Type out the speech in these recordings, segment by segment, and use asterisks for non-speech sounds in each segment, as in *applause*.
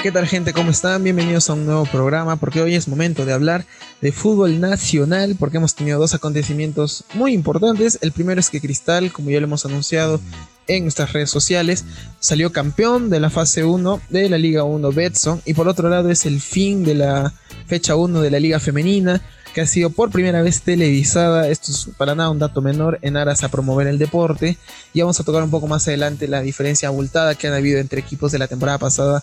¿Qué tal gente? ¿Cómo están? Bienvenidos a un nuevo programa porque hoy es momento de hablar de fútbol nacional porque hemos tenido dos acontecimientos muy importantes. El primero es que Cristal, como ya lo hemos anunciado en nuestras redes sociales, salió campeón de la fase 1 de la Liga 1 Betson y por otro lado es el fin de la fecha 1 de la Liga Femenina que ha sido por primera vez televisada. Esto es para nada un dato menor en aras a promover el deporte. Y vamos a tocar un poco más adelante la diferencia abultada que han habido entre equipos de la temporada pasada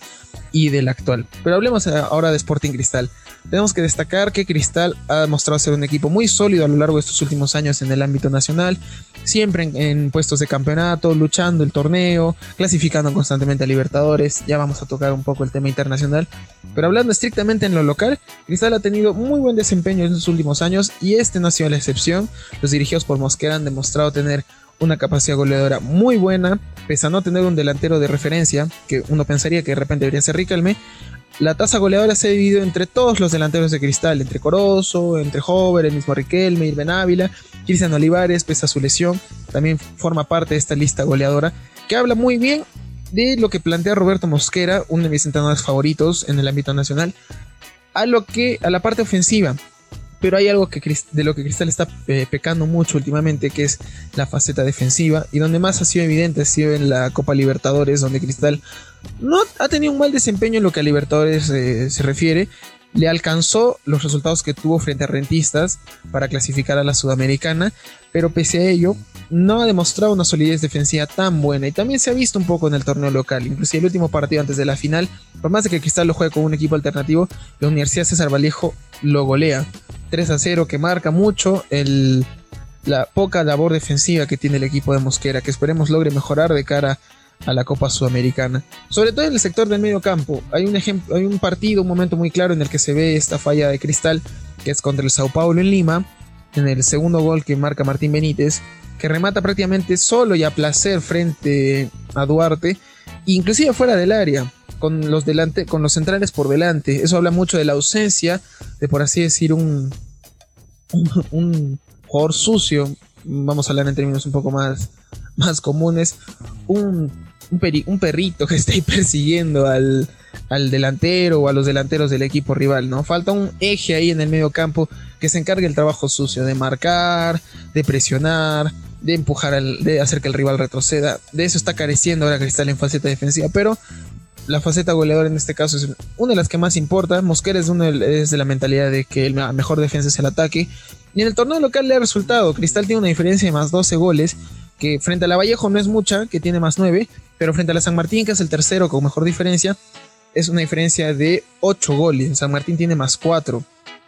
y del actual. Pero hablemos ahora de Sporting Cristal. Tenemos que destacar que Cristal ha mostrado ser un equipo muy sólido a lo largo de estos últimos años en el ámbito nacional, siempre en, en puestos de campeonato, luchando el torneo, clasificando constantemente a Libertadores. Ya vamos a tocar un poco el tema internacional. Pero hablando estrictamente en lo local, Cristal ha tenido muy buen desempeño en los últimos años y este no ha sido la excepción. Los dirigidos por Mosquera han demostrado tener una capacidad goleadora muy buena, pese a no tener un delantero de referencia, que uno pensaría que de repente debería ser Riquelme. La tasa goleadora se ha dividido entre todos los delanteros de cristal, entre Corozo, entre Hover, el mismo Riquelme, Irben Ávila, Cristian Olivares, pese a su lesión, también forma parte de esta lista goleadora, que habla muy bien de lo que plantea Roberto Mosquera, uno de mis entrenadores favoritos en el ámbito nacional, a lo que a la parte ofensiva. Pero hay algo que, de lo que Cristal está eh, pecando mucho últimamente, que es la faceta defensiva, y donde más ha sido evidente ha sido en la Copa Libertadores, donde Cristal no ha tenido un mal desempeño en lo que a Libertadores eh, se refiere, le alcanzó los resultados que tuvo frente a Rentistas para clasificar a la Sudamericana, pero pese a ello no ha demostrado una solidez defensiva tan buena y también se ha visto un poco en el torneo local, inclusive el último partido antes de la final, por más de que Cristal lo juegue con un equipo alternativo, la Universidad César Vallejo lo golea 3 a 0 que marca mucho el, la poca labor defensiva que tiene el equipo de Mosquera, que esperemos logre mejorar de cara a la Copa Sudamericana. Sobre todo en el sector del medio campo. Hay un ejemplo, hay un partido, un momento muy claro en el que se ve esta falla de cristal, que es contra el Sao Paulo en Lima, en el segundo gol que marca Martín Benítez, que remata prácticamente solo y a placer frente a Duarte, inclusive fuera del área, con los, delante, con los centrales por delante. Eso habla mucho de la ausencia de, por así decir, un, *laughs* un, jugador sucio, vamos a hablar en términos un poco más, más comunes, un un, perrito que ahí persiguiendo al, delantero o a los delanteros del equipo rival, ¿no? Falta un eje ahí en el medio campo que se encargue el trabajo sucio de marcar, de presionar, de empujar, de hacer que el rival retroceda. De eso está careciendo ahora Cristal en faceta defensiva, pero la faceta goleadora en este caso es una de las que más importa. Mosquera es, uno es de la mentalidad de que la mejor defensa es el ataque. Y en el torneo local le ha resultado. Cristal tiene una diferencia de más 12 goles que frente a la Vallejo no es mucha, que tiene más 9, pero frente a la San Martín, que es el tercero con mejor diferencia, es una diferencia de 8 goles. San Martín tiene más 4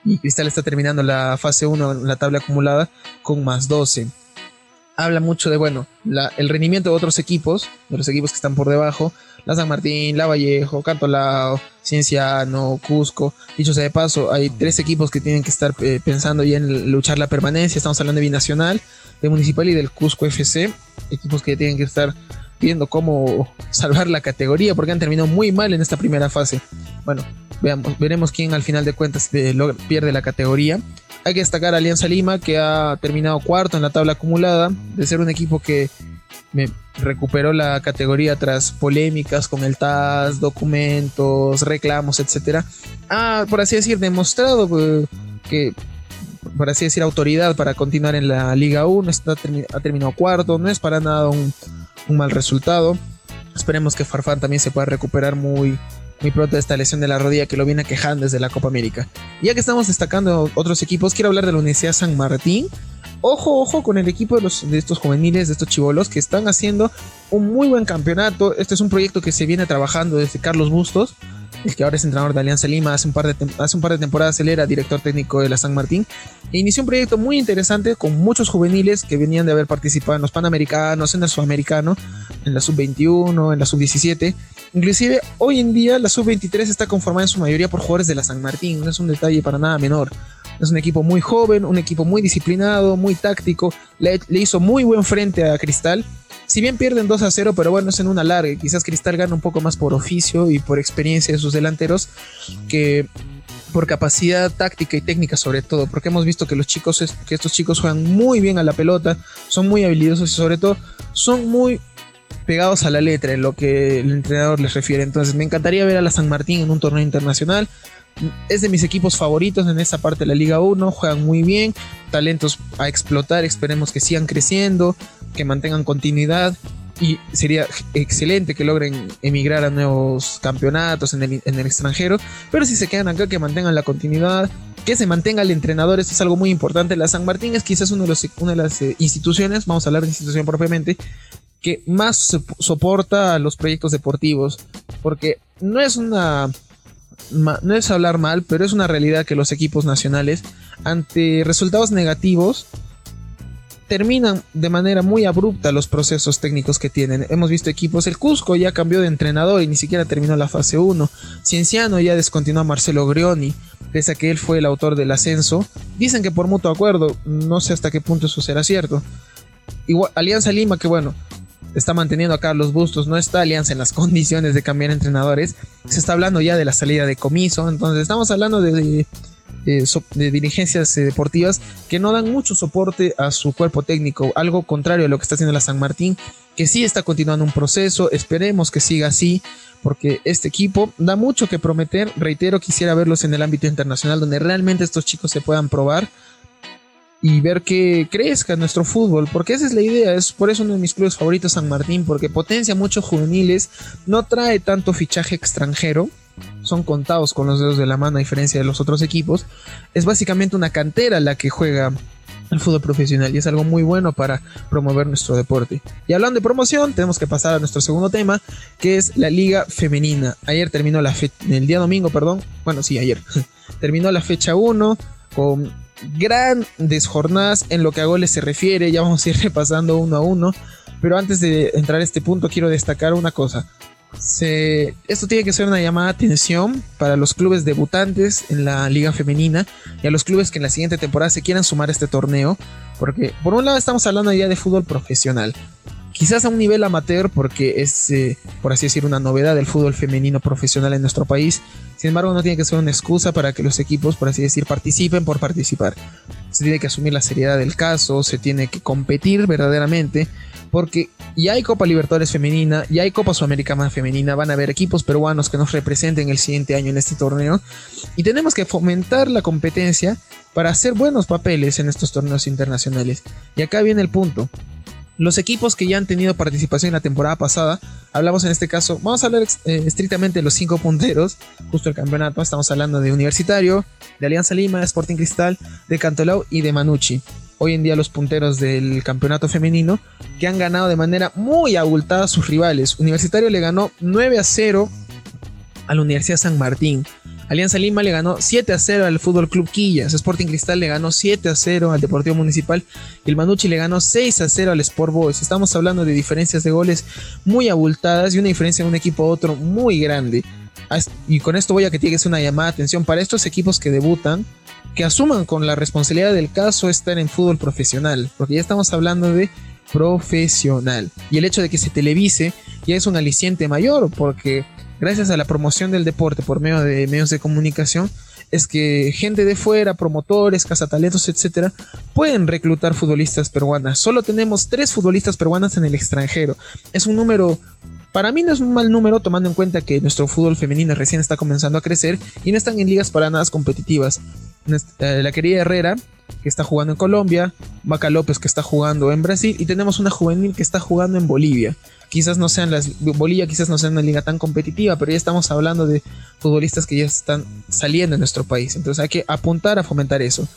y Cristal está terminando la fase 1 en la tabla acumulada con más 12. Habla mucho de, bueno, el rendimiento de otros equipos, de los equipos que están por debajo, la San Martín, la Vallejo, Cantolao, Cienciano, Cusco. Dicho sea de paso, hay tres equipos que tienen que estar eh, pensando ya en luchar la permanencia. Estamos hablando de Binacional, de Municipal y del Cusco FC, equipos que tienen que estar viendo cómo salvar la categoría porque han terminado muy mal en esta primera fase. Bueno, veremos quién al final de cuentas eh, pierde la categoría. Hay que destacar a Alianza Lima que ha terminado cuarto en la tabla acumulada, de ser un equipo que me recuperó la categoría tras polémicas con el TAS, documentos, reclamos, etcétera. Ha, por así decir, demostrado eh, que por así decir, autoridad para continuar en la Liga 1. Está, ha terminado cuarto, no es para nada un, mal resultado. Esperemos que Farfán también se pueda recuperar muy, muy pronto esta lesión de la rodilla que lo viene quejando desde la Copa América. Ya que estamos destacando otros equipos, quiero hablar de la Universidad San Martín. Ojo, ojo con el equipo de, los, de estos juveniles, de estos chivolos que están haciendo un muy buen campeonato. Este es un proyecto que se viene trabajando desde Carlos Bustos el que ahora es entrenador de Alianza Lima, hace un par de, hace un par de temporadas él era director técnico de la San Martín, e inició un proyecto muy interesante con muchos juveniles que venían de haber participado en los Panamericanos, en el Sudamericano, en la Sub-21, en la Sub-17. Inclusive hoy en día la Sub-23 está conformada en su mayoría por jugadores de la San Martín, no es un detalle para nada menor. Es un equipo muy joven, un equipo muy disciplinado, muy táctico, le, le hizo muy buen frente a Cristal si bien pierden 2 a 0, pero bueno, es en una larga. Quizás Cristal gana un poco más por oficio y por experiencia de sus delanteros que por capacidad táctica y técnica sobre todo, porque hemos visto que los chicos, que estos chicos juegan muy bien a la pelota, son muy habilidosos y sobre todo son muy pegados a la letra en lo que el entrenador les refiere. Entonces me encantaría ver a la San Martín en un torneo internacional. Es de mis equipos favoritos en esta parte de la Liga 1, juegan muy bien, talentos a explotar, esperemos que sigan creciendo, que mantengan continuidad y sería excelente que logren emigrar a nuevos campeonatos en el, en el, extranjero, pero si se quedan acá que mantengan la continuidad, que se mantenga el entrenador, esto es algo muy importante. La San Martín es quizás uno de los, una de las eh, instituciones, vamos a hablar de institución propiamente, que más soporta los proyectos deportivos, porque no es una no es hablar mal, pero es una realidad que los equipos nacionales ante resultados negativos terminan de manera muy abrupta los procesos técnicos que tienen. Hemos visto equipos, el Cusco ya cambió de entrenador y ni siquiera terminó la fase 1. Cienciano ya descontinuó a Marcelo Grioni, pese a que él fue el autor del ascenso. Dicen que por mutuo acuerdo, no sé hasta qué punto eso será cierto. Alianza Lima, que bueno, está manteniendo a Carlos Bustos, no está Alianza en las *laughs* condiciones de cambiar entrenadores. Se está hablando ya de la salida de comiso, entonces estamos hablando de de, dirigencias eh, deportivas que no dan mucho soporte a su cuerpo técnico, algo contrario a lo que está haciendo la San Martín, que sí está continuando un proceso, esperemos que siga así, porque este equipo da mucho que prometer, reitero, quisiera verlos en el ámbito internacional, donde realmente estos chicos se puedan probar y ver que crezca nuestro fútbol, porque esa es la idea, es por eso uno de mis clubes favoritos San Martín, porque potencia mucho juveniles, no trae tanto fichaje extranjero, son contados con los dedos de la mano a diferencia de los otros equipos, es básicamente una cantera la que juega el fútbol profesional y es algo muy bueno para promover nuestro deporte. Y hablando de promoción, tenemos que pasar a nuestro segundo tema, que es la liga femenina. Ayer terminó la fecha, el día domingo, perdón, bueno, sí, ayer, *laughs* terminó la fecha 1 con grandes jornadas en lo que a goles se refiere, ya vamos a ir *laughs* repasando uno a uno, pero antes de entrar a este punto quiero destacar una cosa. Esto tiene que ser una llamada de atención para los clubes debutantes en la liga femenina y a los clubes que en la siguiente temporada se quieran sumar a este torneo, porque por un lado estamos hablando ya de fútbol profesional, quizás a un nivel amateur porque es, eh, por así decir, una novedad del fútbol femenino profesional en nuestro país. Sin embargo, no tiene que ser una excusa para que los equipos, por así decir, participen por participar. Se tiene que asumir la seriedad del caso, se tiene que competir verdaderamente porque ya hay Copa Libertadores femenina, ya hay Copa Sudamericana femenina, van a haber equipos peruanos que nos representen el siguiente año en este torneo y tenemos que fomentar la competencia para hacer buenos papeles en estos torneos internacionales. Y acá viene el punto. Los equipos que ya han tenido participación en la temporada pasada, hablamos en este caso, vamos a hablar eh, estrictamente de los cinco punteros, justo el campeonato, estamos hablando de Universitario, de Alianza Lima, de Sporting Cristal, de Cantolao y de Manucci hoy en día los punteros del campeonato femenino, que han ganado de manera muy abultada a sus rivales. Universitario le ganó 9 a 0 a la Universidad San Martín. Alianza Lima le ganó 7 a 0 al Fútbol Club Quillas. Sporting Cristal le ganó 7 a 0 al Deportivo Municipal. El Manucci le ganó 6 a 0 al Sport Boys. Estamos hablando de diferencias de goles muy abultadas y una diferencia de un equipo a otro muy grande. Y con esto voy a que tienes una llamada de atención para estos equipos que debutan que asuman con la responsabilidad del caso estar en fútbol profesional, porque ya estamos hablando de profesional. Y el hecho de que se televise ya es un aliciente mayor, porque gracias a la promoción del deporte por medio de medios de comunicación, es que gente de fuera, promotores, cazatalentos, etcétera, pueden reclutar futbolistas peruanas. Solo tenemos tres futbolistas peruanas en el extranjero. Es un número para mí no es un mal número tomando en cuenta que nuestro fútbol femenino recién está comenzando a crecer y no están en ligas para nada competitivas. Eh, la querida Herrera, que está jugando en Colombia, Vaca López, que está jugando en Brasil, y tenemos una juvenil que está jugando en Bolivia. Quizás no sean las. Bolivia quizás no sea una liga tan competitiva, pero ya estamos hablando de futbolistas que ya están saliendo en nuestro país. Entonces hay que apuntar a fomentar eso.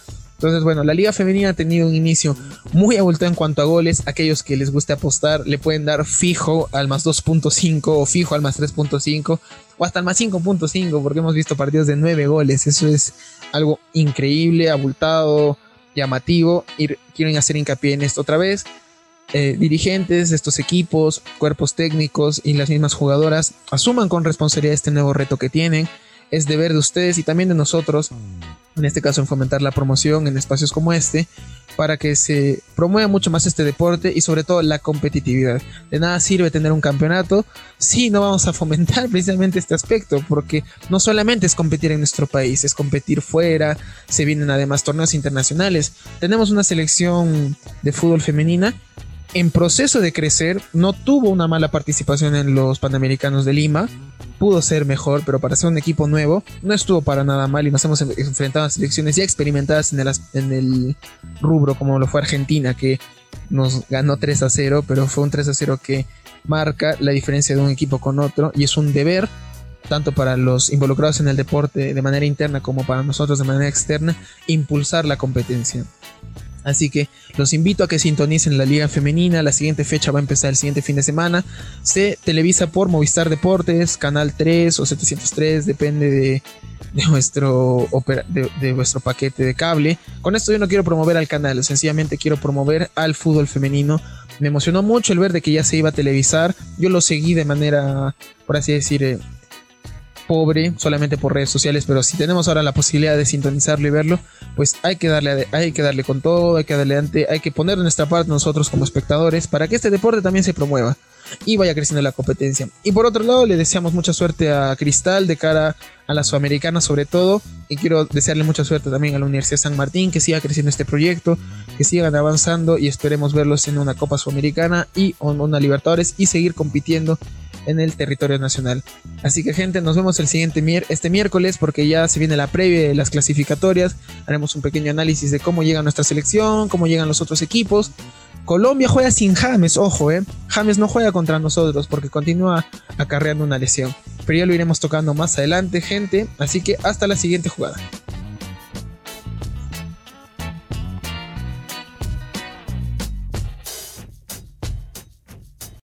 Entonces, bueno, la liga femenina ha tenido un inicio muy abultado en cuanto a goles. Aquellos que les guste apostar le pueden dar fijo al más 2.5 o fijo al más 3.5 o hasta al más 5.5 porque hemos visto partidos de 9 goles. Eso es algo increíble, abultado, llamativo. Y quieren hacer hincapié en esto otra vez. Eh, dirigentes de estos equipos, cuerpos técnicos y las mismas jugadoras asuman con responsabilidad este nuevo reto que tienen. Es deber de ustedes y también de nosotros en este caso en fomentar la promoción en espacios como este, para que se promueva mucho más este deporte y sobre todo la competitividad. De nada sirve tener un campeonato si no vamos a fomentar *laughs* precisamente este aspecto, porque no solamente es competir en nuestro país, es competir fuera, se vienen además torneos internacionales. Tenemos una selección de fútbol femenina en proceso de crecer, no tuvo una mala participación en los Panamericanos de Lima, pudo ser mejor, pero para ser un equipo nuevo no estuvo para nada mal y nos hemos enfrentado a selecciones ya experimentadas en el, en el rubro como lo fue Argentina, que nos ganó 3 a 0, pero fue un 3 a 0 que marca la diferencia de un equipo con otro y es un deber tanto para los involucrados en el deporte de manera interna como para nosotros de manera externa, impulsar la competencia. Así que los invito a que sintonicen la Liga Femenina. La siguiente fecha va a empezar el siguiente fin de semana. Se televisa por Movistar Deportes, Canal 3 o 703, depende de, nuestro, de, vuestro paquete de cable. Con esto yo no quiero promover al canal, sencillamente quiero promover al fútbol femenino. Me emocionó mucho el ver de que ya se iba a televisar. Yo lo seguí de manera, por así decir, eh, pobre solamente por redes sociales, pero si tenemos ahora la posibilidad de sintonizarlo y verlo, pues hay que darle, hay que darle con todo, hay que darle ante, hay que poner nuestra parte nosotros como espectadores para que este deporte también se promueva y vaya creciendo la competencia. Y por otro lado, le deseamos mucha suerte a Cristal de cara a la Sudamericana sobre todo. Y quiero desearle mucha suerte también a la Universidad San Martín, que siga creciendo este proyecto, que sigan avanzando y esperemos verlos en una Copa Sudamericana y en una Libertadores y seguir compitiendo en el territorio nacional. Así que gente, nos vemos el siguiente este miércoles porque ya se viene la previa de las clasificatorias. Haremos un pequeño análisis de cómo llega nuestra selección, cómo llegan los otros equipos. Colombia juega sin James, ojo, eh. James no juega contra nosotros porque continúa acarreando una lesión. Pero ya lo iremos tocando más adelante, gente. Así que hasta la siguiente jugada.